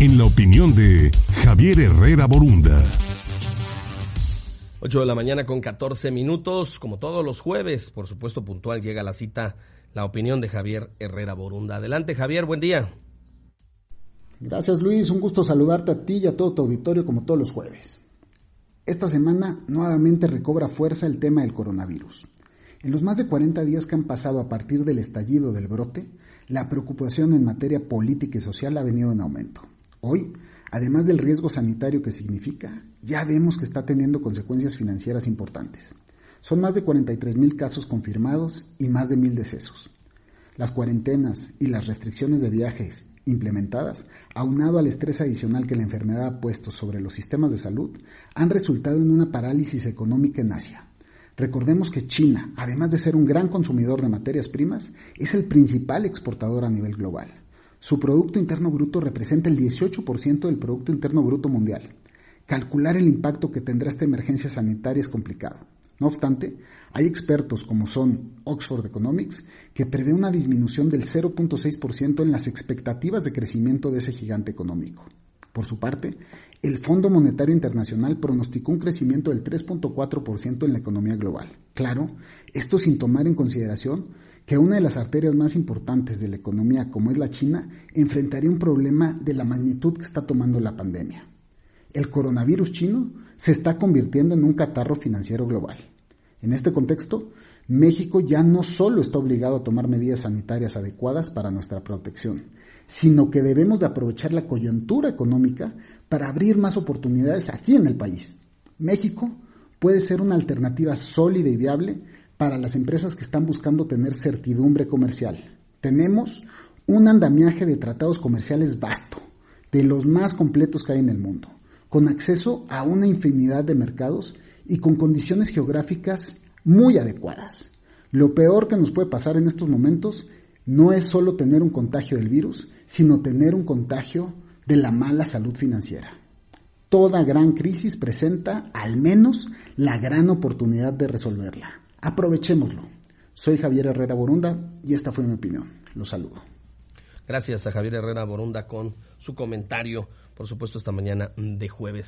en la opinión de Javier Herrera Borunda. 8 de la mañana con 14 minutos, como todos los jueves, por supuesto puntual llega la cita, la opinión de Javier Herrera Borunda. Adelante Javier, buen día. Gracias Luis, un gusto saludarte a ti y a todo tu auditorio como todos los jueves. Esta semana nuevamente recobra fuerza el tema del coronavirus. En los más de 40 días que han pasado a partir del estallido del brote, la preocupación en materia política y social ha venido en aumento. Hoy, además del riesgo sanitario que significa, ya vemos que está teniendo consecuencias financieras importantes. Son más de 43 mil casos confirmados y más de mil decesos. Las cuarentenas y las restricciones de viajes implementadas, aunado al estrés adicional que la enfermedad ha puesto sobre los sistemas de salud, han resultado en una parálisis económica en Asia. Recordemos que China, además de ser un gran consumidor de materias primas, es el principal exportador a nivel global. Su Producto Interno Bruto representa el 18% del Producto Interno Bruto mundial. Calcular el impacto que tendrá esta emergencia sanitaria es complicado. No obstante, hay expertos como son Oxford Economics que prevé una disminución del 0.6% en las expectativas de crecimiento de ese gigante económico. Por su parte, el Fondo Monetario Internacional pronosticó un crecimiento del 3.4% en la economía global. Claro, esto sin tomar en consideración que una de las arterias más importantes de la economía, como es la China, enfrentaría un problema de la magnitud que está tomando la pandemia. El coronavirus chino se está convirtiendo en un catarro financiero global. En este contexto, México ya no solo está obligado a tomar medidas sanitarias adecuadas para nuestra protección, sino que debemos de aprovechar la coyuntura económica para abrir más oportunidades aquí en el país. México puede ser una alternativa sólida y viable para las empresas que están buscando tener certidumbre comercial. Tenemos un andamiaje de tratados comerciales vasto, de los más completos que hay en el mundo, con acceso a una infinidad de mercados y con condiciones geográficas muy adecuadas. Lo peor que nos puede pasar en estos momentos no es solo tener un contagio del virus, sino tener un contagio de la mala salud financiera. Toda gran crisis presenta al menos la gran oportunidad de resolverla. Aprovechémoslo. Soy Javier Herrera Borunda y esta fue mi opinión. Los saludo. Gracias a Javier Herrera Borunda con su comentario, por supuesto, esta mañana de jueves.